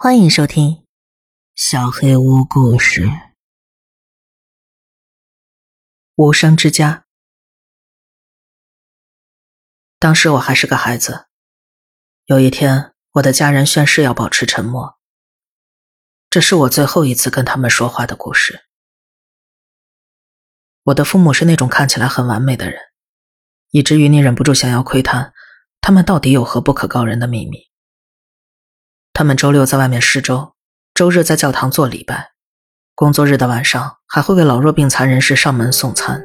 欢迎收听《小黑屋故事》。无声之家。当时我还是个孩子。有一天，我的家人宣誓要保持沉默。这是我最后一次跟他们说话的故事。我的父母是那种看起来很完美的人，以至于你忍不住想要窥探他们到底有何不可告人的秘密。他们周六在外面施粥，周日在教堂做礼拜，工作日的晚上还会为老弱病残人士上门送餐。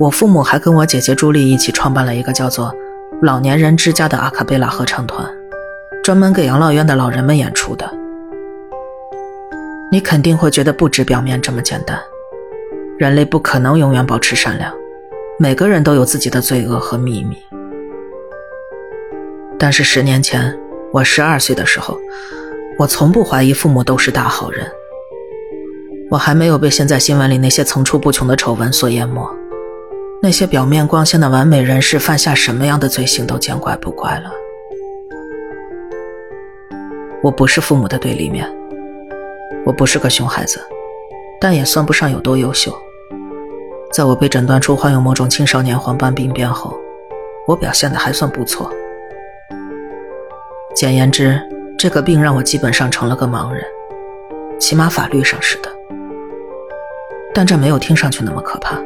我父母还跟我姐姐朱莉一起创办了一个叫做“老年人之家”的阿卡贝拉合唱团，专门给养老院的老人们演出的。你肯定会觉得不止表面这么简单，人类不可能永远保持善良，每个人都有自己的罪恶和秘密。但是十年前。我十二岁的时候，我从不怀疑父母都是大好人。我还没有被现在新闻里那些层出不穷的丑闻所淹没，那些表面光鲜的完美人士犯下什么样的罪行都见怪不怪了。我不是父母的对立面，我不是个熊孩子，但也算不上有多优秀。在我被诊断出患有某种青少年黄斑病变后，我表现的还算不错。简言之，这个病让我基本上成了个盲人，起码法律上是的。但这没有听上去那么可怕。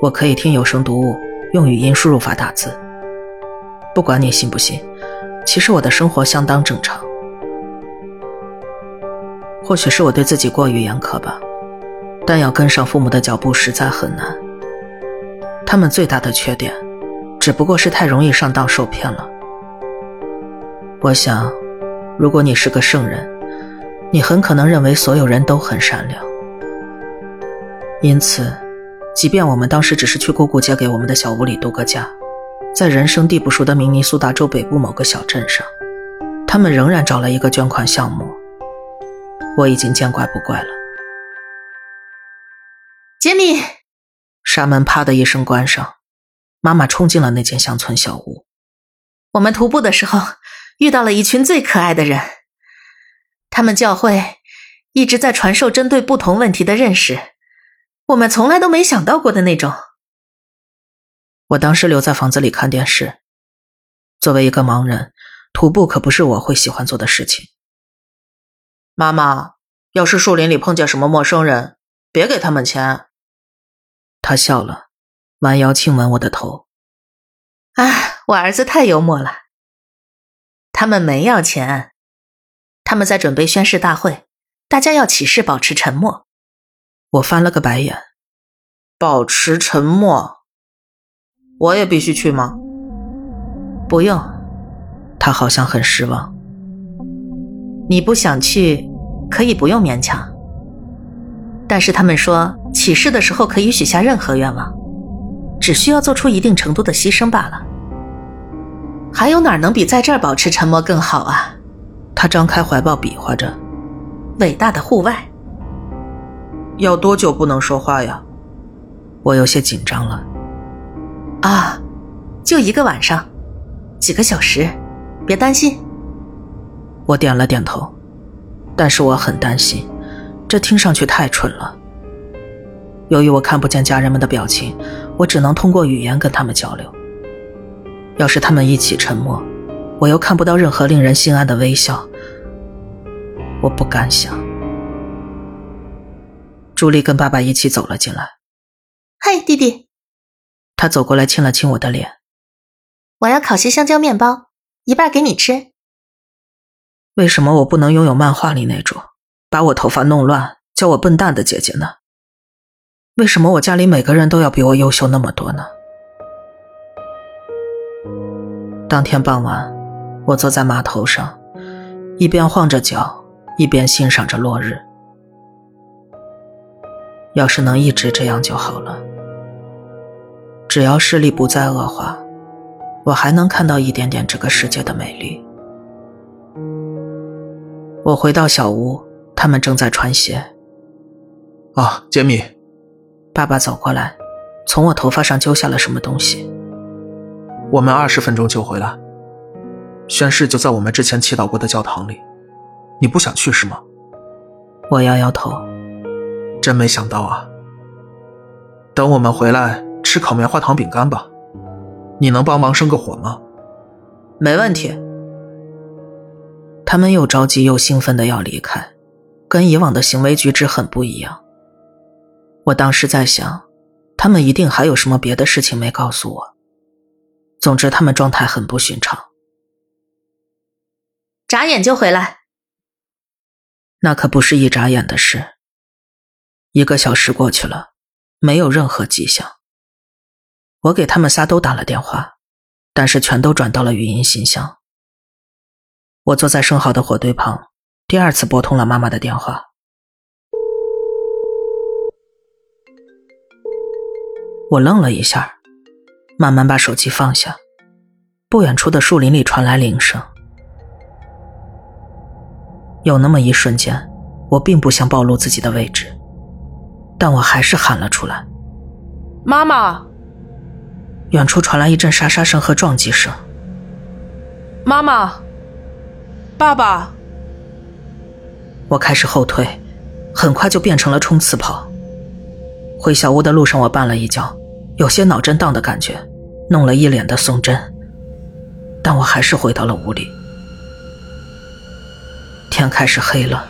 我可以听有声读物，用语音输入法打字。不管你信不信，其实我的生活相当正常。或许是我对自己过于严苛吧，但要跟上父母的脚步实在很难。他们最大的缺点，只不过是太容易上当受骗了。我想，如果你是个圣人，你很可能认为所有人都很善良。因此，即便我们当时只是去姑姑借给我们的小屋里度个假，在人生地不熟的明尼苏达州北部某个小镇上，他们仍然找了一个捐款项目。我已经见怪不怪了。杰米，纱门啪的一声关上，妈妈冲进了那间乡村小屋。我们徒步的时候。遇到了一群最可爱的人，他们教会一直在传授针对不同问题的认识，我们从来都没想到过的那种。我当时留在房子里看电视。作为一个盲人，徒步可不是我会喜欢做的事情。妈妈，要是树林里碰见什么陌生人，别给他们钱。他笑了，弯腰亲吻我的头。哎，我儿子太幽默了。他们没要钱，他们在准备宣誓大会，大家要起誓保持沉默。我翻了个白眼，保持沉默，我也必须去吗？不用。他好像很失望。你不想去，可以不用勉强。但是他们说，起誓的时候可以许下任何愿望，只需要做出一定程度的牺牲罢了。还有哪儿能比在这儿保持沉默更好啊？他张开怀抱比划着，伟大的户外。要多久不能说话呀？我有些紧张了。啊，就一个晚上，几个小时，别担心。我点了点头，但是我很担心，这听上去太蠢了。由于我看不见家人们的表情，我只能通过语言跟他们交流。要是他们一起沉默，我又看不到任何令人心安的微笑，我不敢想。朱莉跟爸爸一起走了进来。嗨，弟弟。他走过来亲了亲我的脸。我要烤些香蕉面包，一半给你吃。为什么我不能拥有漫画里那种把我头发弄乱、叫我笨蛋的姐姐呢？为什么我家里每个人都要比我优秀那么多呢？当天傍晚，我坐在码头上，一边晃着脚，一边欣赏着落日。要是能一直这样就好了。只要视力不再恶化，我还能看到一点点这个世界的美丽。我回到小屋，他们正在穿鞋。啊，杰米，爸爸走过来，从我头发上揪下了什么东西。我们二十分钟就回来，宣誓就在我们之前祈祷过的教堂里。你不想去是吗？我摇摇头，真没想到啊。等我们回来吃烤棉花糖饼干吧，你能帮忙生个火吗？没问题。他们又着急又兴奋的要离开，跟以往的行为举止很不一样。我当时在想，他们一定还有什么别的事情没告诉我。总之，他们状态很不寻常。眨眼就回来，那可不是一眨眼的事。一个小时过去了。没有任何迹象。我给他们仨都打了电话，但是全都转到了语音信箱。我坐在生蚝的火堆旁，第二次拨通了妈妈的电话。我愣了一下，慢慢把手机放下。不远处的树林里传来铃声。有那么一瞬间，我并不想暴露自己的位置。但我还是喊了出来：“妈妈！”远处传来一阵沙沙声和撞击声。“妈妈，爸爸！”我开始后退，很快就变成了冲刺跑。回小屋的路上，我绊了一跤，有些脑震荡的感觉，弄了一脸的松针。但我还是回到了屋里。天开始黑了，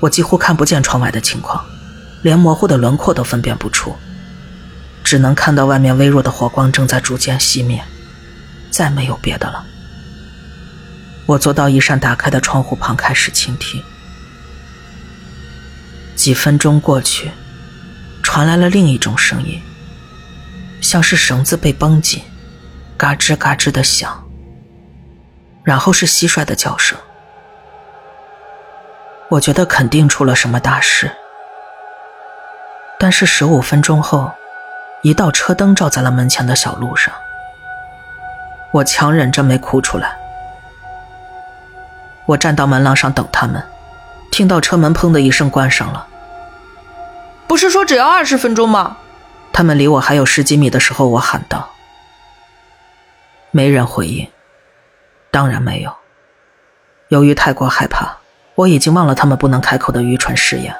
我几乎看不见窗外的情况。连模糊的轮廓都分辨不出，只能看到外面微弱的火光正在逐渐熄灭，再没有别的了。我坐到一扇打开的窗户旁，开始倾听。几分钟过去，传来了另一种声音，像是绳子被绷紧，嘎吱嘎吱的响。然后是蟋蟀的叫声。我觉得肯定出了什么大事。但是十五分钟后，一道车灯照在了门前的小路上。我强忍着没哭出来。我站到门廊上等他们，听到车门砰的一声关上了。不是说只要二十分钟吗？他们离我还有十几米的时候，我喊道。没人回应，当然没有。由于太过害怕，我已经忘了他们不能开口的愚蠢誓言。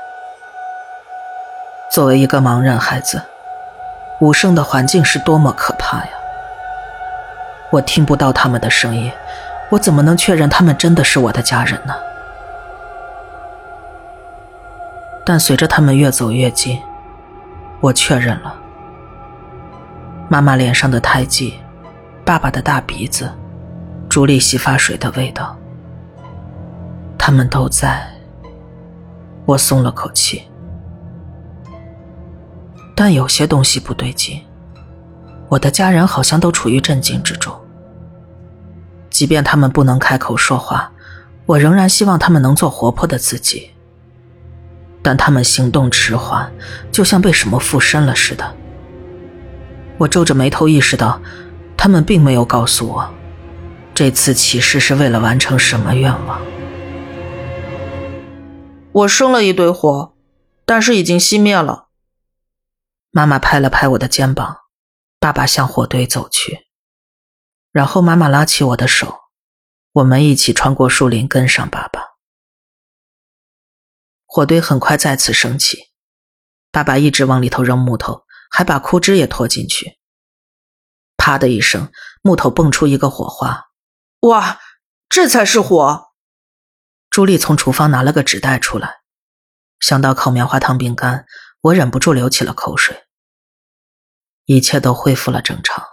作为一个盲人孩子，无声的环境是多么可怕呀！我听不到他们的声音，我怎么能确认他们真的是我的家人呢？但随着他们越走越近，我确认了：妈妈脸上的胎记，爸爸的大鼻子，朱莉洗发水的味道，他们都在。我松了口气。但有些东西不对劲，我的家人好像都处于震惊之中。即便他们不能开口说话，我仍然希望他们能做活泼的自己。但他们行动迟缓，就像被什么附身了似的。我皱着眉头意识到，他们并没有告诉我，这次起誓是为了完成什么愿望。我生了一堆火，但是已经熄灭了。妈妈拍了拍我的肩膀，爸爸向火堆走去，然后妈妈拉起我的手，我们一起穿过树林，跟上爸爸。火堆很快再次升起，爸爸一直往里头扔木头，还把枯枝也拖进去。啪的一声，木头蹦出一个火花，哇，这才是火！朱莉从厨房拿了个纸袋出来，想到烤棉花糖饼干，我忍不住流起了口水。一切都恢复了正常。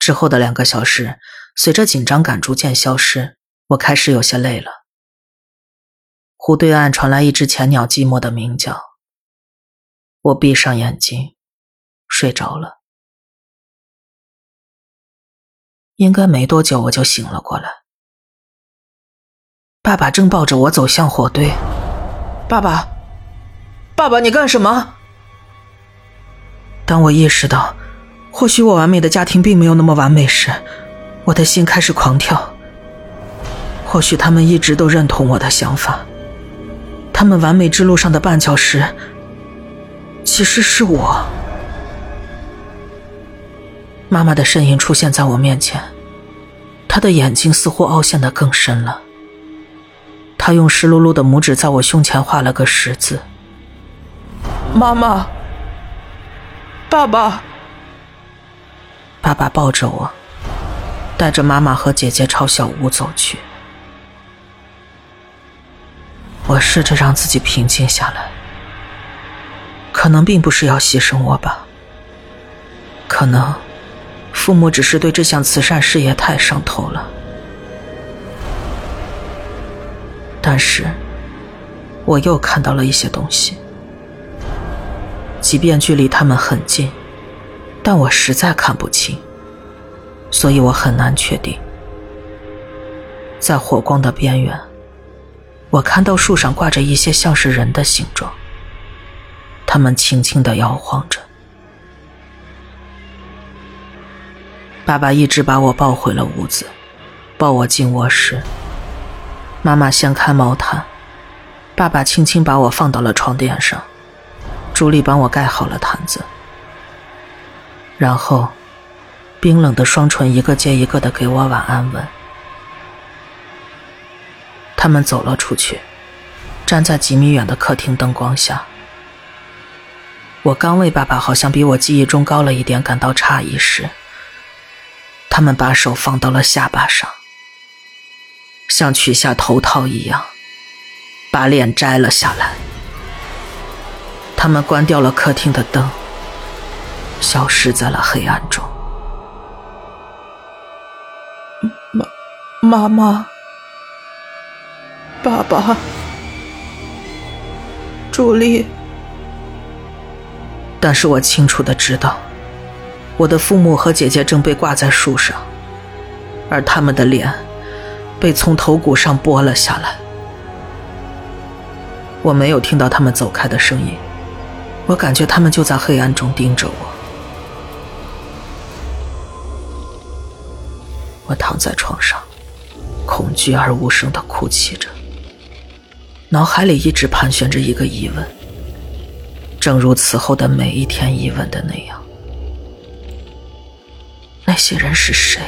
之后的两个小时，随着紧张感逐渐消失，我开始有些累了。湖对岸传来一只浅鸟寂寞的鸣叫。我闭上眼睛，睡着了。应该没多久，我就醒了过来。爸爸正抱着我走向火堆。爸爸，爸爸，你干什么？当我意识到，或许我完美的家庭并没有那么完美时，我的心开始狂跳。或许他们一直都认同我的想法，他们完美之路上的绊脚石，其实是我。妈妈的身影出现在我面前，她的眼睛似乎凹陷的更深了。她用湿漉漉的拇指在我胸前画了个十字。妈妈，爸爸，爸爸抱着我，带着妈妈和姐姐朝小屋走去。我试着让自己平静下来，可能并不是要牺牲我吧，可能父母只是对这项慈善事业太上头了。但是，我又看到了一些东西，即便距离他们很近，但我实在看不清，所以我很难确定，在火光的边缘。我看到树上挂着一些像是人的形状，它们轻轻的摇晃着。爸爸一直把我抱回了屋子，抱我进卧室。妈妈掀开毛毯，爸爸轻轻把我放到了床垫上，朱莉帮我盖好了毯子，然后，冰冷的双唇一个接一个的给我晚安吻。他们走了出去，站在几米远的客厅灯光下。我刚为爸爸好像比我记忆中高了一点感到诧异时，他们把手放到了下巴上，像取下头套一样，把脸摘了下来。他们关掉了客厅的灯，消失在了黑暗中。妈，妈妈。爸爸，朱莉。但是我清楚的知道，我的父母和姐姐正被挂在树上，而他们的脸被从头骨上剥了下来。我没有听到他们走开的声音，我感觉他们就在黑暗中盯着我。我躺在床上，恐惧而无声的哭泣着。脑海里一直盘旋着一个疑问，正如此后的每一天疑问的那样：那些人是谁？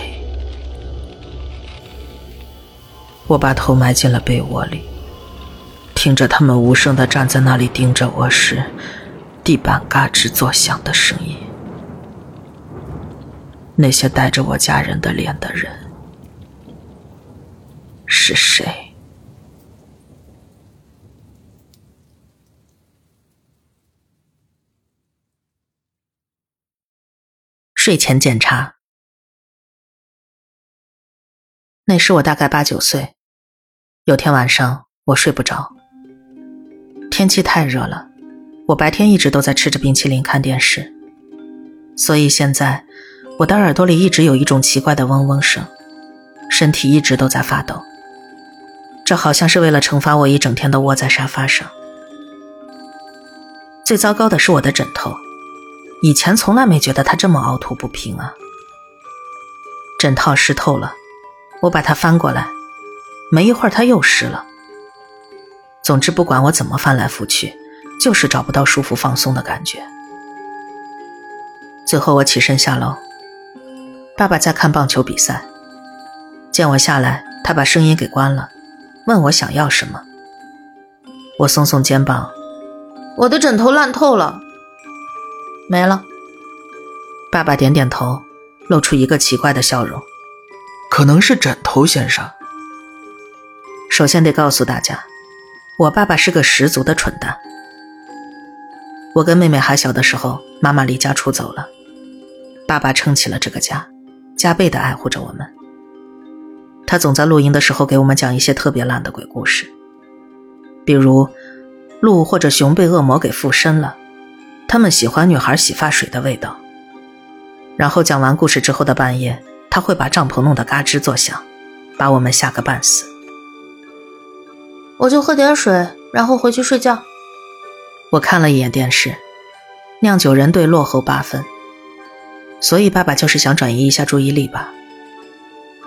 我把头埋进了被窝里，听着他们无声的站在那里盯着我时，地板嘎吱作响的声音。那些带着我家人的脸的人是谁？睡前检查。那时我大概八九岁，有天晚上我睡不着，天气太热了，我白天一直都在吃着冰淇淋看电视，所以现在我的耳朵里一直有一种奇怪的嗡嗡声，身体一直都在发抖。这好像是为了惩罚我一整天都窝在沙发上。最糟糕的是我的枕头。以前从来没觉得它这么凹凸不平啊！枕套湿透了，我把它翻过来，没一会儿它又湿了。总之，不管我怎么翻来覆去，就是找不到舒服放松的感觉。最后我起身下楼，爸爸在看棒球比赛，见我下来，他把声音给关了，问我想要什么。我耸耸肩膀，我的枕头烂透了。没了，爸爸点点头，露出一个奇怪的笑容。可能是枕头先生。首先得告诉大家，我爸爸是个十足的蠢蛋。我跟妹妹还小的时候，妈妈离家出走了，爸爸撑起了这个家，加倍的爱护着我们。他总在露营的时候给我们讲一些特别烂的鬼故事，比如鹿或者熊被恶魔给附身了。他们喜欢女孩洗发水的味道。然后讲完故事之后的半夜，他会把帐篷弄得嘎吱作响，把我们吓个半死。我就喝点水，然后回去睡觉。我看了一眼电视，酿酒人队落后八分，所以爸爸就是想转移一下注意力吧。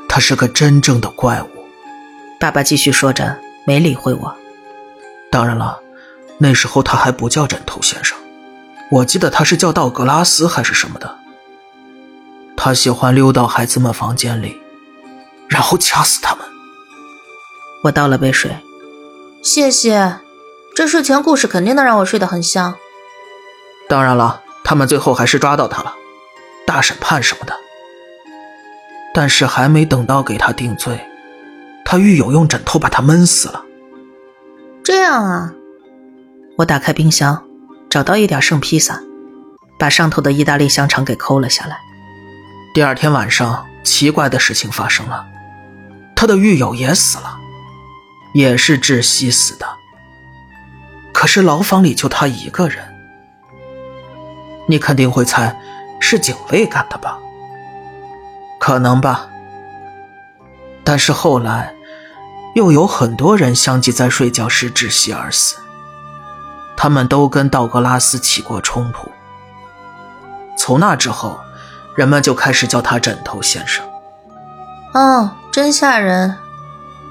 他是个真正的怪物。爸爸继续说着，没理会我。当然了，那时候他还不叫枕头先生。我记得他是叫道格拉斯还是什么的。他喜欢溜到孩子们房间里，然后掐死他们。我倒了杯水，谢谢，这睡前故事肯定能让我睡得很香。当然了，他们最后还是抓到他了，大审判什么的。但是还没等到给他定罪，他狱友用枕头把他闷死了。这样啊，我打开冰箱，找到一点剩披萨，把上头的意大利香肠给抠了下来。第二天晚上，奇怪的事情发生了，他的狱友也死了，也是窒息死的。可是牢房里就他一个人，你肯定会猜是警卫干的吧？可能吧，但是后来又有很多人相继在睡觉时窒息而死，他们都跟道格拉斯起过冲突。从那之后，人们就开始叫他“枕头先生”。哦，真吓人。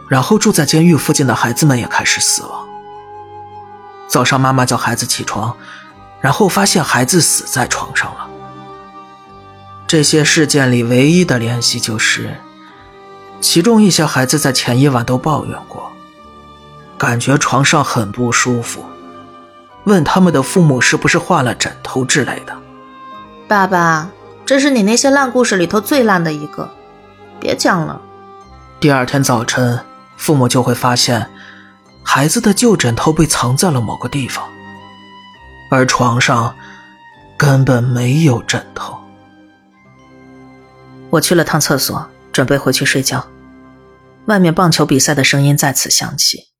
然后住在监狱附近的孩子们也开始死亡。早上妈妈叫孩子起床，然后发现孩子死在床上了。这些事件里唯一的联系就是，其中一些孩子在前一晚都抱怨过，感觉床上很不舒服，问他们的父母是不是换了枕头之类的。爸爸，这是你那些烂故事里头最烂的一个，别讲了。第二天早晨，父母就会发现，孩子的旧枕头被藏在了某个地方，而床上根本没有枕头。我去了趟厕所，准备回去睡觉。外面棒球比赛的声音再次响起。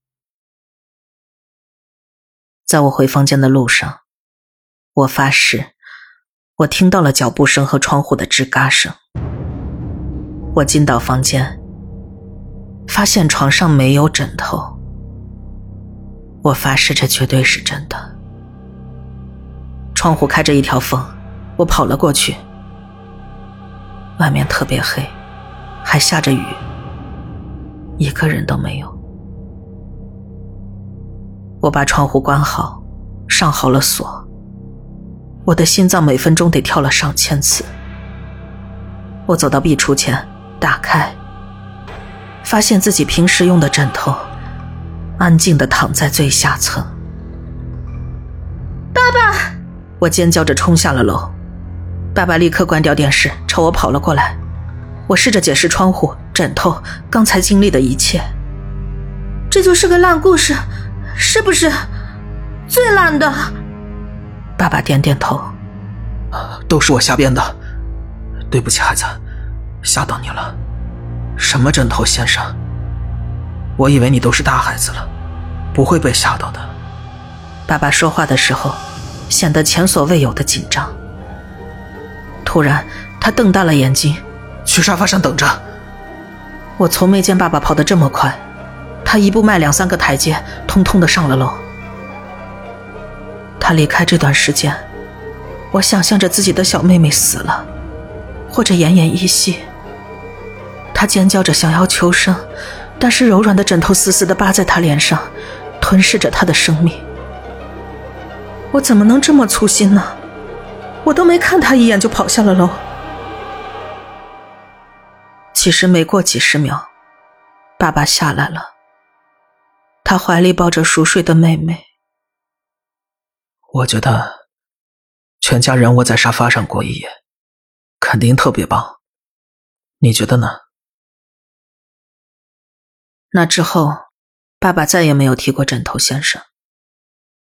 在我回房间的路上，我发誓，我听到了脚步声和窗户的吱嘎声。我进到房间，发现床上没有枕头。我发誓，这绝对是真的。窗户开着一条缝，我跑了过去。外面特别黑，还下着雨，一个人都没有。我把窗户关好，上好了锁。我的心脏每分钟得跳了上千次。我走到壁橱前，打开，发现自己平时用的枕头，安静的躺在最下层。爸爸！我尖叫着冲下了楼。爸爸立刻关掉电视，朝我跑了过来。我试着解释窗户、枕头刚才经历的一切。这就是个烂故事，是不是？最烂的。爸爸点点头。都是我瞎编的，对不起，孩子，吓到你了。什么枕头先生？我以为你都是大孩子了，不会被吓到的。爸爸说话的时候，显得前所未有的紧张。突然，他瞪大了眼睛，去沙发上等着。我从没见爸爸跑得这么快，他一步迈两三个台阶，通通的上了楼。他离开这段时间，我想象着自己的小妹妹死了，或者奄奄一息。他尖叫着想要求生，但是柔软的枕头死死的扒在他脸上，吞噬着他的生命。我怎么能这么粗心呢？我都没看他一眼就跑下了楼。其实没过几十秒，爸爸下来了，他怀里抱着熟睡的妹妹。我觉得，全家人窝在沙发上过一夜，肯定特别棒。你觉得呢？那之后，爸爸再也没有提过枕头先生。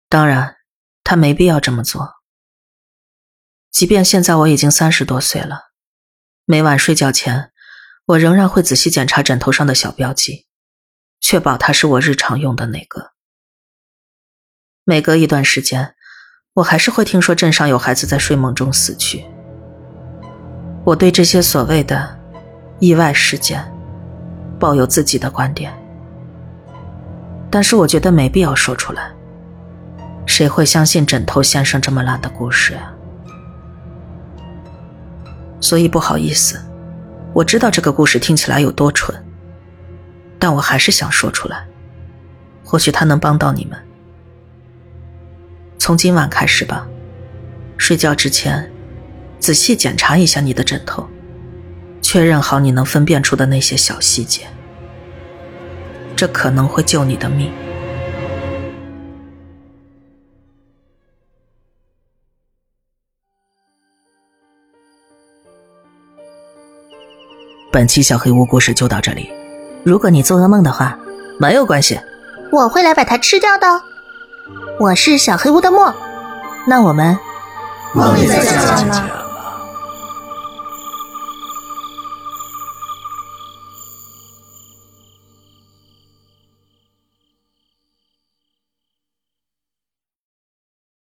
当然，他没必要这么做。即便现在我已经三十多岁了，每晚睡觉前，我仍然会仔细检查枕头上的小标记，确保它是我日常用的那个。每隔一段时间，我还是会听说镇上有孩子在睡梦中死去。我对这些所谓的意外事件抱有自己的观点，但是我觉得没必要说出来。谁会相信枕头先生这么烂的故事呀？所以不好意思，我知道这个故事听起来有多蠢，但我还是想说出来或许他能帮到你们。从今晚开始吧睡觉之前仔细检查一下你的枕头确认好你能分辨出的那些小细节这可能会救你的命。本期小黑屋故事就到这里。如果你做噩梦的话，没有关系，我会来把它吃掉的。我是小黑屋的墨，那我们梦里再见了。